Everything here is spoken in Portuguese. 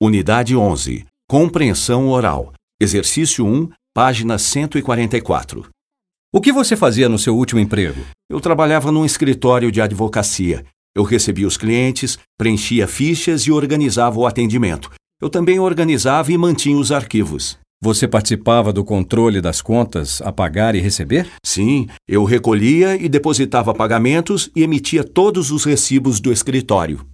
Unidade 11. Compreensão oral. Exercício 1, página 144. O que você fazia no seu último emprego? Eu trabalhava num escritório de advocacia. Eu recebia os clientes, preenchia fichas e organizava o atendimento. Eu também organizava e mantinha os arquivos. Você participava do controle das contas a pagar e receber? Sim, eu recolhia e depositava pagamentos e emitia todos os recibos do escritório.